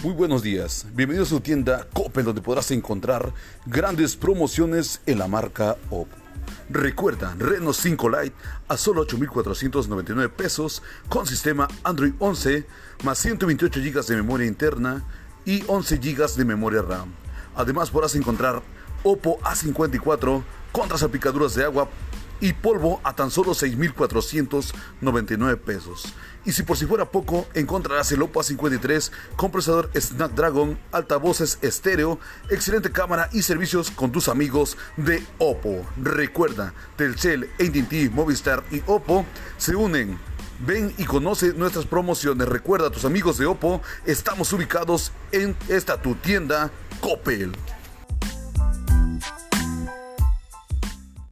Muy buenos días, bienvenidos a su tienda Coppel donde podrás encontrar grandes promociones en la marca Oppo. Recuerda, Reno 5 Lite a solo 8.499 pesos con sistema Android 11 más 128 GB de memoria interna y 11 GB de memoria RAM. Además podrás encontrar Oppo A54 contra salpicaduras de agua y polvo a tan solo 6.499 pesos. Y si por si fuera poco, encontrarás el Oppo A53 con procesador Snapdragon, altavoces estéreo, excelente cámara y servicios con tus amigos de Oppo. Recuerda, Telcel, AT&T, Movistar y Oppo se unen Ven y conoce nuestras promociones. Recuerda a tus amigos de Oppo, estamos ubicados en esta tu tienda Coppel.